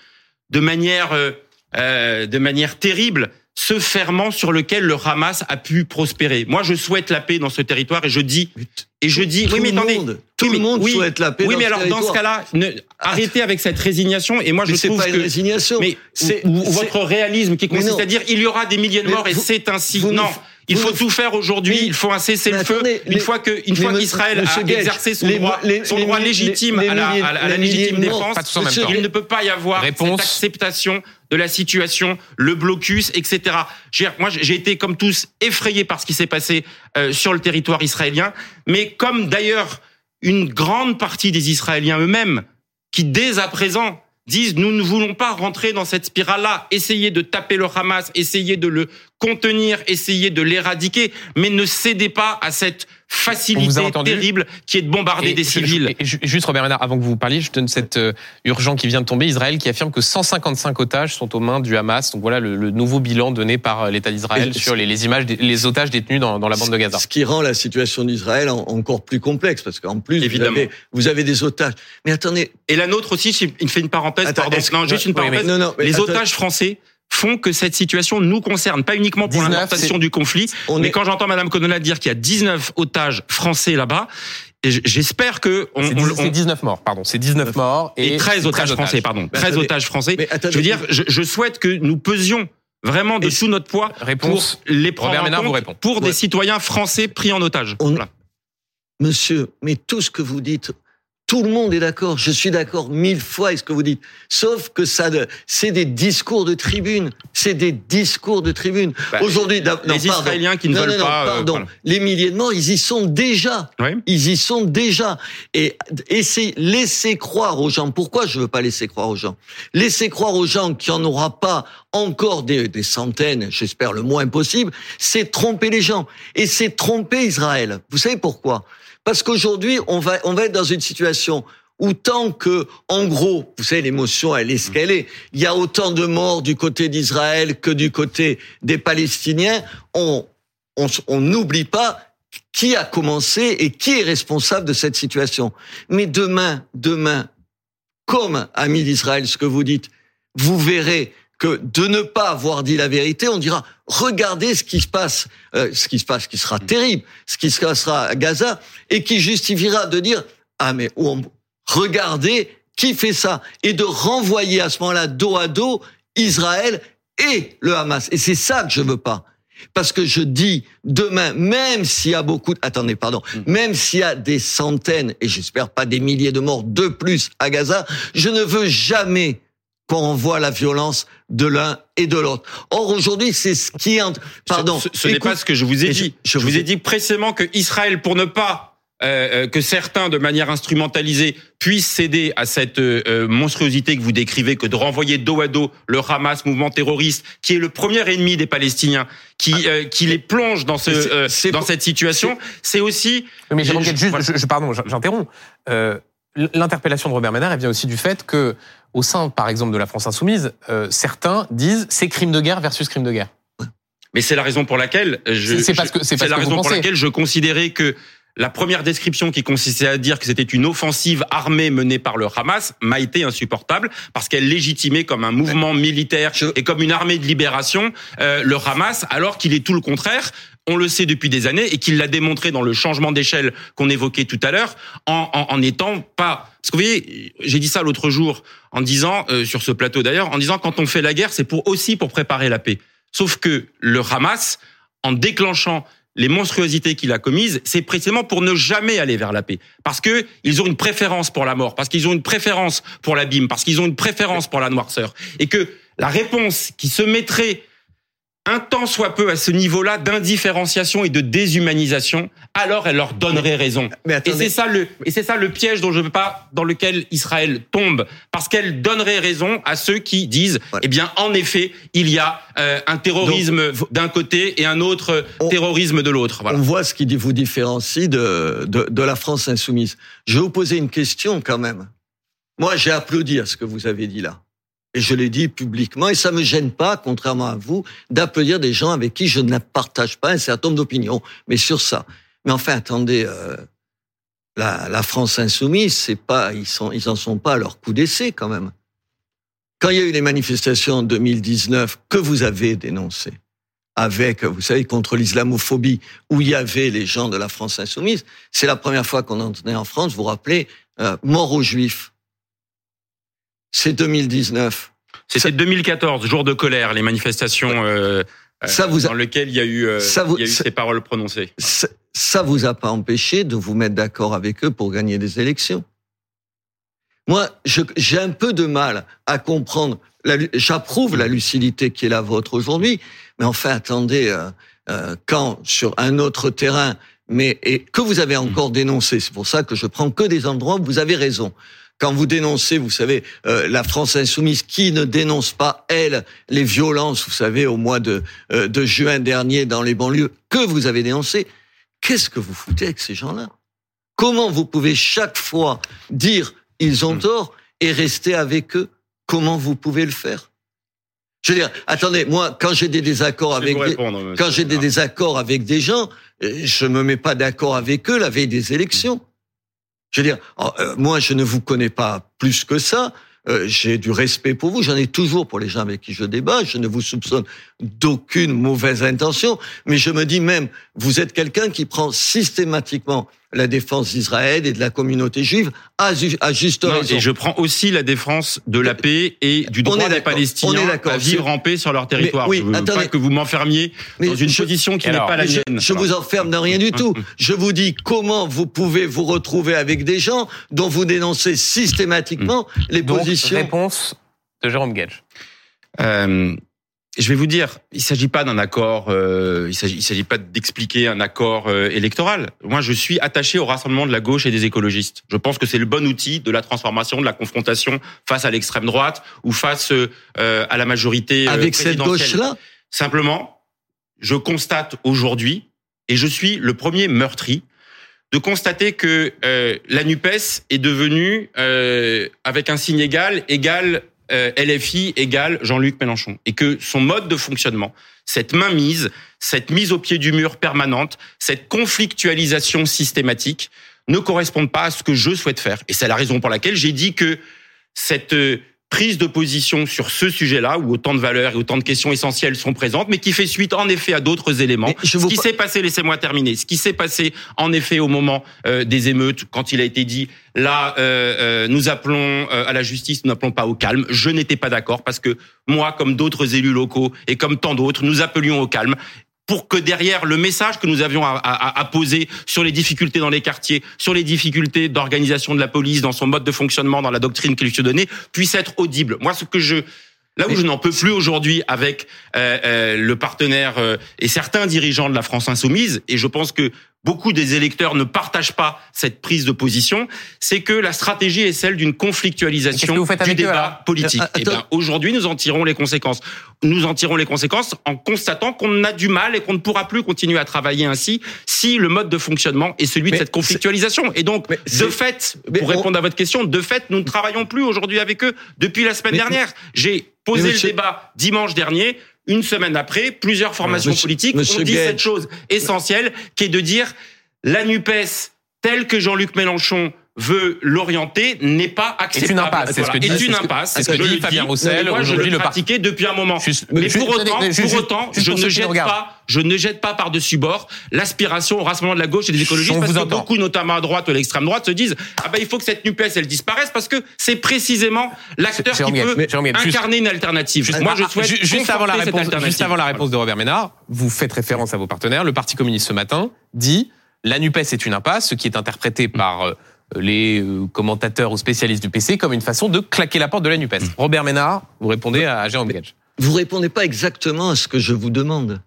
de manière, euh, euh de manière terrible ce ferment sur lequel le Hamas a pu prospérer. Moi, je souhaite la paix dans ce territoire et je dis, et je dis, tout oui, mais attendez, monde, tout le monde oui, souhaite la paix. oui, dans mais ce alors dans ce cas-là, ne- arrêtez avec cette résignation. Et moi, je Mais trouve pas que une résignation. mais c'est votre réalisme qui consiste à dire il y aura des milliers de morts et c'est ainsi. ne- non, il faut tout faire aujourd'hui. Il faut un cessez-le-feu. Une fois que, une fois qu'Israël a Gage, exercé son les- droit, les- son les- droit légitime les à la, milliers- à la- à la les milliers légitime défense, Pas tous en même Monsieur, temps. il ne peut pas y avoir Réponse. cette acceptation de la situation, le blocus, etc. Je veux dire, Moi, j'ai été comme tous effrayé par ce qui s'est passé euh, sur le territoire israélien, mais comme d'ailleurs une grande partie des Israéliens eux-mêmes, qui dès à présent disent nous ne voulons pas rentrer dans cette spirale-là, essayer de taper le Hamas, essayer de le contenir, essayer de l'éradiquer, mais ne cédez pas à cette facilité terrible qui est de bombarder Et des je- civils. je- et ju- juste Robert Ménard, avant que vous parliez, je donne cette euh, urgent qui vient de tomber. Israël qui affirme que 155 otages sont aux mains du Hamas. Donc voilà le, le nouveau bilan donné par euh, l'État d'Israël sur les, les images, des, les otages détenus dans, dans la bande de Gaza. Ce qui rend la situation d'Israël en- encore plus complexe, parce qu'en plus, vous Évidemment. avez, vous avez des otages. Mais attendez, Et la nôtre aussi, il fait une parenthèse, Attends, pardon. Non, juste une parenthèse. mais- non, non, mais les otages français font que cette situation nous concerne, pas uniquement pour 19, l'importation du conflit, on mais est, quand j'entends Madame Colonna dire qu'il y a 19 otages français là-bas, j'espère que on, C'est on- 10 on- c'est 19 morts, pardon. C'est 19 morts et, et 13 otages français, pardon, Mais 13 attendez. otages français. mais attendez, Je veux dire, je, je souhaite que nous pesions vraiment de tout notre poids Réponse. pour les prendre Robert en Ménard vous compte répond. pour des citoyens français pris en otage. On- Voilà. Monsieur, mais tout ce que vous dites, tout le monde est d'accord. Je suis d'accord mille fois avec ce que vous dites. Sauf que ça, c'est des discours de tribune. C'est des discours de tribune. Bah, Aujourd'hui, non, les pardon. Israéliens qui ne non, veulent non, non, pas, euh, pardon. voilà. Les milliers de morts, ils y sont déjà. Ouais. Ils y sont déjà. Et essayez, laissez croire aux gens. Pourquoi je veux pas laisser croire aux gens? Laissez croire aux gens qu'il n'y en aura pas encore des, des centaines, j'espère le moins possible. C'est tromper les gens. Et c'est tromper Israël. Vous savez pourquoi? Parce qu'aujourd'hui, on va, on va être dans une situation où tant que, en gros, vous savez, l'émotion, elle est ce qu'elle est. Il y a autant de morts du côté d'Israël que du côté des Palestiniens. On, s- on n'oublie pas qui a commencé et qui est responsable de cette situation. Mais demain, demain, comme amis d'Israël, ce que vous dites, vous verrez que de ne pas avoir dit la vérité, on dira regardez ce qui se passe, euh, ce qui se passe, qui sera terrible, ce qui se passera à Gaza, et qui justifiera de dire ah mais on- regardez qui fait ça, et de renvoyer à ce moment-là dos à dos Israël et le Hamas. Et c'est ça que je veux pas. Parce que je dis demain, même s'il y a beaucoup, de... attendez, pardon, même s'il y a des centaines et j'espère pas des milliers de morts de plus à Gaza, je ne veux jamais qu'on voit la violence de l'un et de l'autre. Or aujourd'hui, c'est ce qui est, en- pardon, Ce, ce n'est pas ce que je vous ai je- dit. je Je, vous ai- dit précisément que Israël, pour ne pas euh, euh, que certains, de manière instrumentalisée, puissent céder à cette euh, euh, monstruosité que vous décrivez, que de renvoyer dos à dos le Hamas, mouvement terroriste, qui est le premier ennemi des Palestiniens, qui euh, qui les plonge dans ce c'est- euh, dans pour- cette situation, c'est aussi Mais Jérôme Je- Guette, juste, voilà. je, pardon, j'interromps. Euh, L'interpellation de Robert Ménard, elle vient aussi du fait que, au sein, par exemple, de la France insoumise, euh, certains disent c'est crime de guerre versus crime de guerre. Mais c'est la raison pour laquelle je. C'est- parce que- c'est parce la que raison pour laquelle je considérais que la première description qui consistait à dire que c'était une offensive armée menée par le Hamas m'a été insupportable parce qu'elle légitimait comme un mouvement militaire et comme une armée de libération euh, le Hamas, alors qu'il est tout le contraire. On le sait depuis des années et qu'il l'a démontré dans le changement d'échelle qu'on évoquait tout à l'heure, en, en, en étant pas. Parce que vous voyez, j'ai dit ça l'autre jour en disant euh, sur ce plateau d'ailleurs, en disant quand on fait la guerre, c'est pour aussi pour préparer la paix. Sauf que le Hamas, en déclenchant les monstruosités qu'il a commises, c'est précisément pour ne jamais aller vers la paix. Parce que ils ont une préférence pour la mort, parce qu'ils ont une préférence pour l'abîme, parce qu'ils ont une préférence pour la noirceur. Et que la réponse qui se mettrait un temps soit peu à ce niveau-là d'indifférenciation et de déshumanisation, alors elle leur donnerait raison. et c'est ça le et c'est ça le piège dont je veux pas dans lequel Israël tombe parce qu'elle donnerait raison à ceux qui disent eh bien en effet, il y a euh, un terrorisme d'un côté et un autre terrorisme de l'autre. On voit ce qui vous différencie de, de, de la France insoumise. Je vais vous poser une question quand même. Moi, j'ai applaudi à ce que vous avez dit là. Et je l'ai dit publiquement, et ça me gêne pas, contrairement à vous, d'applaudir des gens avec qui je ne partage pas un certain nombre d'opinions. Mais sur ça. Mais enfin, attendez, euh, la, France insoumise, c'est pas, ils sont, ils sont pas à leur coup d'essai quand même. Quand il y a eu les manifestations en 2019 que vous avez dénoncées, avec, vous savez, contre l'islamophobie, où il y avait les gens de la France insoumise, c'est la première fois qu'on entendait en France, vous vous rappelez, euh, mort aux juifs c'est 2019. C'était 2014, jour de colère, les manifestations euh, ça vous dans lesquelles il y a eu, euh, ça il y a eu ces paroles prononcées. Ça, ça vous a pas empêché de vous mettre d'accord avec eux pour gagner des élections? Moi, j'ai un peu de mal à comprendre. J'approuve la lucidité qui est la vôtre aujourd'hui, mais enfin, attendez, euh, euh, quand sur un autre terrain, mais et que vous avez encore dénoncé, c'est pour ça que je prends que des endroits où vous avez raison quand vous dénoncez, vous savez, euh, la France insoumise qui ne dénonce pas, elle, les violences, vous savez, au mois de, euh, de juin dernier dans les banlieues, que vous avez dénoncé, qu'est-ce que vous foutez avec ces gens-là? Comment vous pouvez chaque fois dire ils ont hmm. tort et rester avec eux? Comment vous pouvez le faire? Je veux dire, attendez, moi, quand j'ai des désaccords avec des, quand j'ai des désaccords avec des gens, euh, je me mets pas d'accord avec eux la veille des élections. Je veux dire, oh, euh, moi, je ne vous connais pas plus que ça. Euh, j'ai du respect pour vous. J'en ai toujours pour les gens avec qui je débat. Je ne vous soupçonne d'aucune mauvaise intention. Mais je me dis même, vous êtes quelqu'un qui prend systématiquement la défense d'Israël et de la communauté juive à, juste raison. Et je prends aussi la défense de la paix et du droit des Palestiniens à vivre en paix sur leur territoire. oui, je veux attendez, pas que vous m'enfermiez dans une position qui n'est pas la je, mienne. Je vous enferme dans rien du tout. je vous dis comment vous pouvez vous retrouver avec des gens dont vous dénoncez systématiquement les Donc, positions. Réponse de Jérôme Gage. Euh, je vais vous dire, il s'agit pas d'un accord, euh, il s'agit, il s'agit pas d'expliquer un accord euh, électoral. Moi, je suis attaché au rassemblement de la gauche et des écologistes. Je pense que c'est le bon outil de la transformation, de la confrontation face à l'extrême droite ou face euh, à la majorité. Avec cette gauche-là? Simplement, je constate aujourd'hui, et je suis le premier meurtri, de constater que la Nupes est devenue, avec un signe égal, égal euh, LFI égale Jean-Luc Mélenchon. Et que son mode de fonctionnement, cette mainmise, cette mise au pied du mur permanente, cette conflictualisation systématique ne correspondent pas à ce que je souhaite faire. Et c'est la raison pour laquelle j'ai dit que cette euh, prise de position sur ce sujet-là, où autant de valeurs et autant de questions essentielles sont présentes, mais qui fait suite en effet à d'autres éléments. Ce qui s'est passé, laissez-moi terminer, ce qui s'est passé en effet au moment euh, des émeutes, quand il a été dit, là, euh, euh, nous appelons à la justice, nous n'appelons pas au calme, je n'étais pas d'accord, parce que moi, comme d'autres élus locaux et comme tant d'autres, nous appelions au calme pour que derrière le message que nous avions à, à, à, poser sur les difficultés dans les quartiers, sur les difficultés d'organisation de la police, dans son mode de fonctionnement, dans la doctrine qu'il se donnait, puisse être audible. Moi, ce que je Là où je n'en peux plus aujourd'hui avec euh, euh, le partenaire euh, et certains dirigeants de la France insoumise, et je pense que beaucoup des électeurs ne partagent pas cette prise de position, c'est que la stratégie est celle d'une conflictualisation du débat politique. et ben, aujourd'hui, nous en tirons les conséquences. Nous en tirons les conséquences en constatant qu'on a du mal et qu'on ne pourra plus continuer à travailler ainsi si le mode de fonctionnement est celui de cette conflictualisation. Et donc, de fait, pour répondre à votre question, de fait, nous ne travaillons plus aujourd'hui avec eux depuis la semaine dernière. J'ai posé le débat dimanche dernier une semaine après, plusieurs formations politiques ont dit cette chose essentielle, qui est de dire la NUPES, telle que Jean-Luc Mélenchon veut l'orienter n'est pas acceptable. C'est une impasse, c'est ce que dit- Est c'est une ce que- impasse. c'est ce que je dit le Fabien. Roussel, Moi, je le pratiquais depuis un moment. Juste- mais juste- pour autant, juste- pour juste- autant, juste je ne jette pas, je ne jette pas par-dessus bord l'aspiration au rassemblement de la gauche et des écologistes On parce que entend. beaucoup, notamment à droite ou à l'extrême droite, se disent ah ben il faut que cette Nupes elle disparaisse parce que c'est précisément l'acteur qui peut mais juste- incarner une alternative. Moi, je Ah, souhaite juste avant la réponse, juste avant la réponse de Robert Ménard, vous faites référence à vos partenaires. Le Parti communiste ce matin dit la Nupes est une impasse, ce qui est interprété par euh, les euh, commentateurs ou spécialistes du PC comme une façon de claquer la porte de la Nupes. Robert Ménard, vous répondez à Jérôme Gage. Vous répondez pas exactement à ce que je vous demande.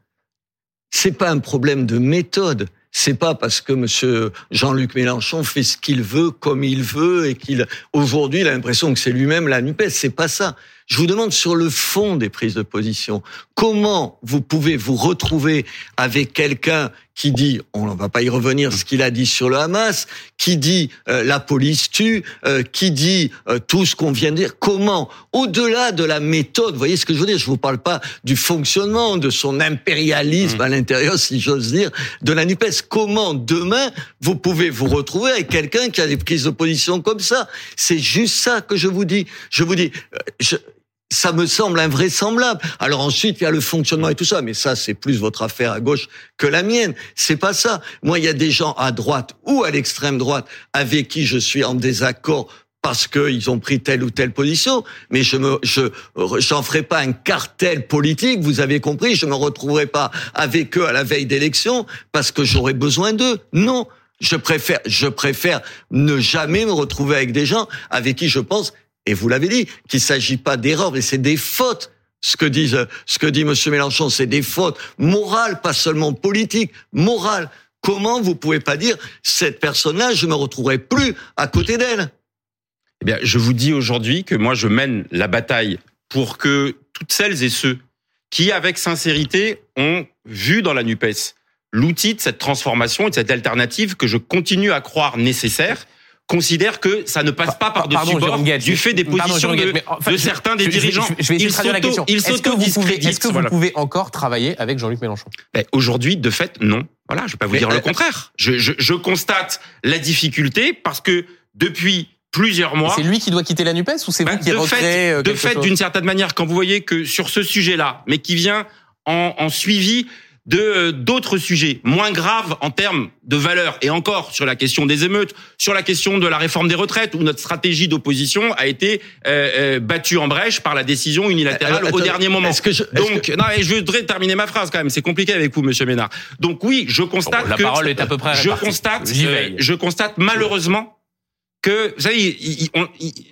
C'est pas un problème de méthode. C'est pas parce que Monsieur Jean-Luc Mélenchon fait ce qu'il veut, comme il veut, et qu'il aujourd'hui il a l'impression que c'est lui-même la Nupes. C'est pas ça. Je vous demande sur le fond des prises de position. Comment vous pouvez vous retrouver avec quelqu'un qui dit, on ne va pas y revenir, ce qu'il a dit sur le Hamas, qui dit euh, la police tue, euh, qui dit euh, tout ce qu'on vient de dire. Comment, au-delà de la méthode, vous voyez ce que je veux dire? Je vous parle pas du fonctionnement, de son impérialisme à l'intérieur, si j'ose dire, de la Nupes. Comment demain vous pouvez vous retrouver avec quelqu'un qui a des prises de position comme ça? C'est juste ça que je vous dis. Je vous dis. je, ça me semble invraisemblable. Alors ensuite, il y a le fonctionnement et tout ça, mais ça, c'est plus votre affaire à gauche que la mienne. C'est pas ça. Moi, il y a des gens à droite ou à l'extrême droite avec qui je suis en désaccord parce qu'ils ont pris telle ou telle position, mais je me, je, ferai pas un cartel politique. Vous avez compris, je me retrouverai pas avec eux à la veille d'élection parce que j'aurais besoin d'eux. Non. Je préfère, je préfère ne jamais me retrouver avec des gens avec qui je pense et vous l'avez dit, qu'il s'agit pas d'erreurs, mais c'est des fautes. Ce que ce que dit Monsieur Mélenchon, c'est des fautes morales, pas seulement politiques, morales. Comment vous pouvez pas dire cette personne-là, je me retrouverai plus à côté d'elle? Eh bien, je vous dis aujourd'hui que moi, je mène la bataille pour que toutes celles et ceux qui, avec sincérité, ont vu dans la NUPES l'outil de cette transformation et de cette alternative que je continue à croire nécessaire, considèrent que ça ne passe pas par-dessus bord du fait des pardon, positions de, mais je- certains des je- dirigeants. Je, je vais essayer de la question. Est-ce que vous pouvez, s'autodiscréditent, est-ce que vous voilà. pouvez encore travailler avec Jean-Luc Mélenchon? Ben, Aujourd'hui, de fait, non. Voilà, je vais pas vous Mais, dire euh, le contraire. Je, constate la difficulté parce que depuis plusieurs mois, C'est lui qui doit quitter la Nupes ou c'est Bah, vous qui de recréez fait, euh, de fait, chose? d'une certaine manière, quand vous voyez que sur ce sujet-là, mais qui vient en, en suivi de euh, d'autres sujets moins graves en termes de valeur, et encore sur la question des émeutes, sur la question de la réforme des retraites, où notre stratégie d'opposition a été euh, euh, battue en brèche par la décision unilatérale Alors, au dernier moment. est-ce que je- est-ce Donc, que- non, mais je voudrais terminer ma phrase quand même. C'est compliqué avec vous, Monsieur Ménard. Donc oui, je constate Bon, la que parole est à peu près je répartie. constate, euh, je constate malheureusement que, vous savez,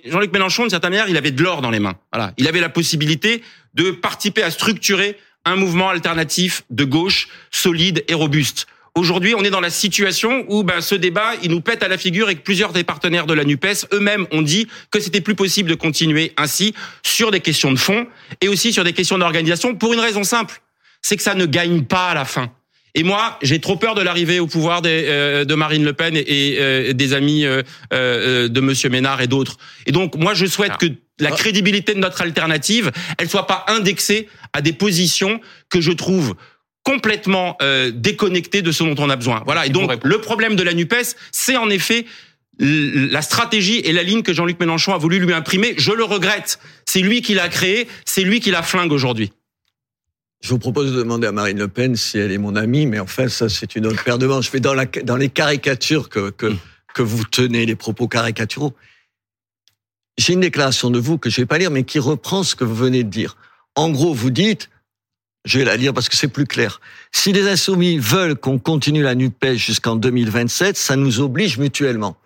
Jean-Luc Mélenchon, d'une certaine manière, il avait de l'or dans les mains. Voilà, il avait la possibilité de participer à structurer un mouvement alternatif de gauche solide et robuste. Aujourd'hui, on est dans la situation où ben, ce débat, il nous pète à la figure et que plusieurs des partenaires de la NUPES eux-mêmes ont dit que c'était plus possible de continuer ainsi sur des questions de fond et aussi sur des questions d'organisation pour une raison simple, c'est que ça ne gagne pas à la fin. Et moi, j'ai trop peur de l'arrivée au pouvoir des, euh, de Marine Le Pen et, et, euh, des amis euh, euh, de Monsieur Ménard et d'autres. Et donc, moi, je souhaite Ah. que la crédibilité de notre alternative, elle soit pas indexée à des positions que je trouve complètement euh, déconnectées de ce dont on a besoin. Voilà. Et donc, le problème de la Nupes, c'est en effet la stratégie et la ligne que Jean-Luc Mélenchon a voulu lui imprimer. Je le regrette. C'est lui qui l'a créé. C'est lui qui la flingue aujourd'hui. Je vous propose de demander à Marine Le Pen si elle est mon amie, mais enfin, ça, c'est une autre paire de manches. Mais dans, la, dans les caricatures que, que, que vous tenez, les propos caricaturaux, j'ai une déclaration de vous que je vais pas lire, mais qui reprend ce que vous venez de dire. En gros, vous dites, je vais la lire parce que c'est plus clair. Si les insoumis veulent qu'on continue la NUPES jusqu'en 2027, ça nous oblige mutuellement.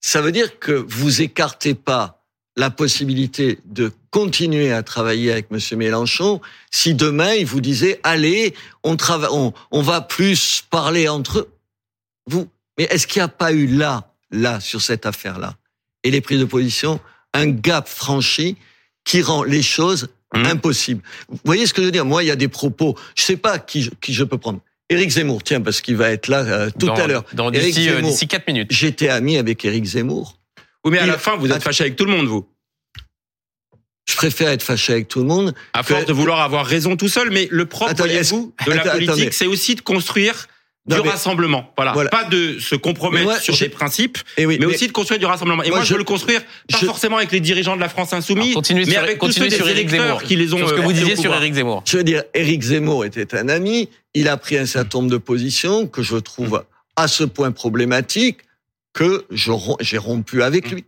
Ça veut dire que vous écartez pas la possibilité de continuer à travailler avec Monsieur Mélenchon si demain il vous disait allez on travaille on, on va plus parler entre eux. vous mais est-ce qu'il n'y a pas eu là là sur cette affaire là et les prises de position un gap franchi qui rend les choses Mhm. impossibles? Vous voyez ce que je veux dire? Moi il y a des propos je sais pas qui je, qui je peux prendre Éric Zemmour tiens parce qu'il va être là euh, tout Dans- à l'heure dans D'ici euh, Zemmour. d'ici 4 minutes. j'étais ami avec Éric Zemmour Oui, mais à Il- la fin, vous êtes fâché avec tout le monde, vous. je préfère être fâché avec tout le monde À force Que- de vouloir avoir raison tout seul, mais le propre, Attendez, de la politique, c'est aussi de construire Non, du mais- rassemblement. Voilà. Voilà. Pas de se compromettre moi, sur des principes, Et oui, mais, aussi de construire du rassemblement. Et Moi, moi, je je- veux le construire pas je- forcément avec les dirigeants de la France insoumise, mais sur, avec tous ceux sur des Éric électeurs Zemmour. qui les ont. Sur ce que euh, vous disiez sur. Éric Zemmour. Je veux dire, Éric Zemmour était un ami. Il a pris un certain nombre de positions que je trouve à ce point problématiques que j'ai rompu avec lui.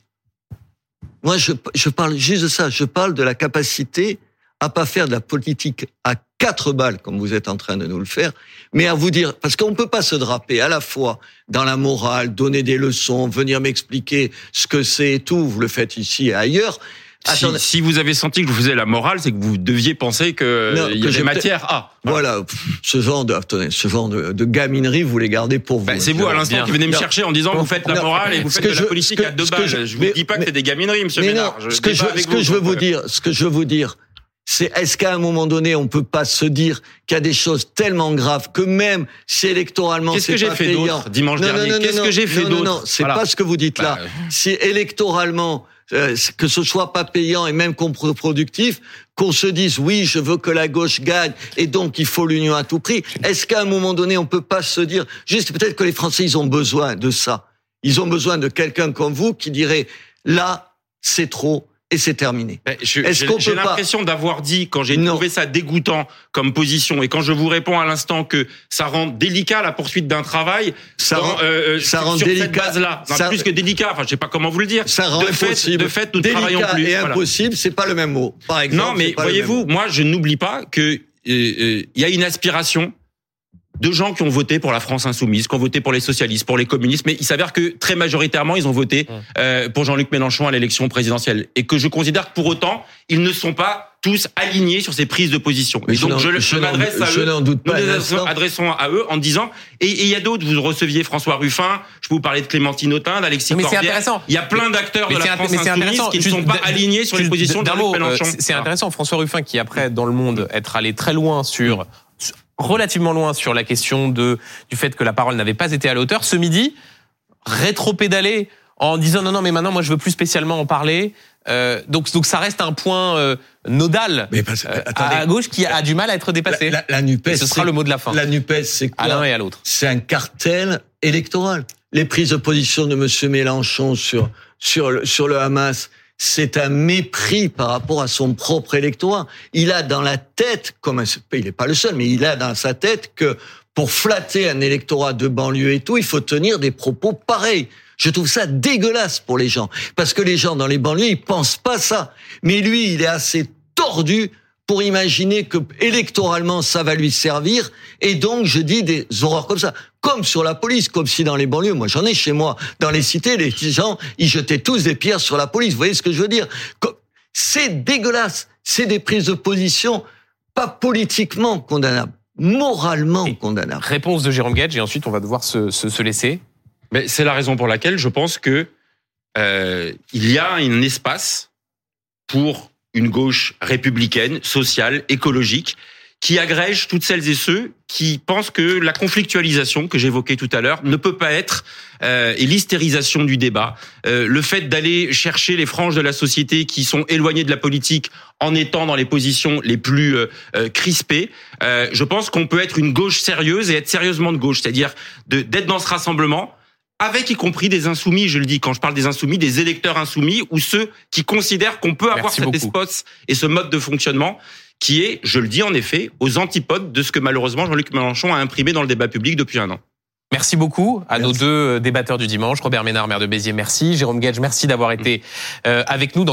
Moi, je, je parle juste de ça. Je parle de la capacité à pas faire de la politique à quatre balles comme vous êtes en train de nous le faire, mais à vous dire parce qu'on peut pas se draper à la fois dans la morale, donner des leçons, venir m'expliquer ce que c'est et tout. Vous le faites ici et ailleurs. Si, si vous avez senti que je vous faisais la morale, c'est que vous deviez penser que Non, il y que avait j'ai matière à. Voilà. Voilà, ce genre de, attendez, ce genre de, de gaminerie, vous les gardez pour vous. Bah, c'est vous à l'instant qui venez me Non. chercher en disant Non. vous faites la morale et vous faites de la politique à deux balles. je- Je, vous mais- dis pas que c'est des gamineries, monsieur Ménard. Je ce que je, ce que je veux vous euh, dire, ce que je veux vous dire, c'est est-ce qu'à un moment donné, on peut pas se dire qu'il y a des choses tellement graves que même si électoralement Qu'est-ce que j'ai fait d'autre dimanche dernier? Qu'est-ce que j'ai fait non, d'autre non, c'est pas ce que vous dites là. Bah, Si électoralement, euh, que ce soit pas payant et même contre-productif, qu'on se dise oui, je veux que la gauche gagne et donc il faut l'union à tout prix. Est-ce qu'à un moment donné, on peut pas se dire juste peut-être que les Français ils ont besoin de ça. Ils ont besoin de quelqu'un comme vous qui dirait là, c'est trop et c'est terminé. Est-ce J'ai qu'on j'ai pas- l'impression d'avoir dit, quand j'ai trouvé ça dégoûtant comme position, et quand je vous réponds à l'instant que ça rend délicat la poursuite d'un travail, Ça dans, rend, euh, euh, ça sur rend cette délicat- base-là, Non, ça- plus que délicat, enfin je sais pas comment vous le dire, ça rend de fait, impossible. de fait, nous Délicat travaillons plus. et Voilà. impossible, c'est pas le même mot. Par exemple. Non, mais voyez-vous, moi, je n'oublie pas que euh, euh, y a une aspiration de gens qui ont voté pour la France insoumise, qui ont voté pour les socialistes, pour les communistes, mais il s'avère que très majoritairement, ils ont voté Hum. euh, pour Jean-Luc Mélenchon à l'élection présidentielle, et que je considère que pour autant, ils ne sont pas tous alignés sur ces prises de position. Mais Et donc, je, je m'adresse à je eux. n'en doute Nous pas. nous un adressons, à eux en disant, et et il y a d'autres, vous receviez François Ruffin, je peux vous parler de Clémentine Autain, d'Alexis Mais c'est Corbière. intéressant. Il y a plein d'acteurs de la France insoumise qui ne sont pas alignés sur les positions de euh, Mélenchon. c'est- intéressant. François Ruffin, qui après, dans le monde, être allé très loin sur, sur- relativement loin sur la question de, du fait que la parole n'avait pas été à la hauteur, ce midi, rétro-pédalé en disant non, non, mais maintenant, moi, je veux plus spécialement en parler. Euh, donc, donc, ça reste un point euh, nodal Mais parce- euh, à gauche qui a du mal à être dépassé. la, la Nupes, Et ce sera le mot de la fin. La Nupes, c'est À l'un quoi et à l'autre. C'est un cartel électoral. Les prises de position de Monsieur Mélenchon sur sur le, sur le Hamas, c'est un mépris par rapport à son propre électorat. Il a dans la tête, comme un, il n'est pas le seul, mais il a dans sa tête que pour flatter un électorat de banlieue et tout, il faut tenir des propos pareils. Je trouve ça dégueulasse pour les gens. Parce que les gens dans les banlieues, ils pensent pas ça. Mais lui, il est assez tordu pour imaginer que électoralement, ça va lui servir. Et donc, je dis des horreurs comme ça. Comme sur la police, comme si dans les banlieues, moi j'en ai chez moi, dans les cités, les gens, ils jetaient tous des pierres sur la police. Vous voyez ce que je veux dire? C'est dégueulasse. C'est des prises de position pas politiquement condamnables, moralement Et- condamnables. Réponse de Jérôme Gage et ensuite on va devoir se, se, se laisser. Mais c'est la raison pour laquelle je pense que euh, il y a un espace pour une gauche républicaine, sociale, écologique, qui agrège toutes celles et ceux qui pensent que la conflictualisation que j'évoquais tout à l'heure ne peut pas être euh, et l'hystérisation du débat, euh, le fait d'aller chercher les franges de la société qui sont éloignées de la politique en étant dans les positions les plus euh, euh, crispées. Euh, je pense qu'on peut être une gauche sérieuse et être sérieusement de gauche, c'est-à-dire d'être dans ce rassemblement avec y compris des insoumis, je le dis quand je parle des insoumis, des électeurs insoumis ou ceux qui considèrent qu'on peut avoir cet espace et ce mode de fonctionnement qui est, je le dis en effet, aux antipodes de ce que malheureusement Jean-Luc Mélenchon a imprimé dans le débat public depuis un an. Merci beaucoup à nos deux débatteurs du dimanche. Robert Ménard, maire de Béziers, merci. Jérôme Gage, merci d'avoir été euh, avec nous. Dans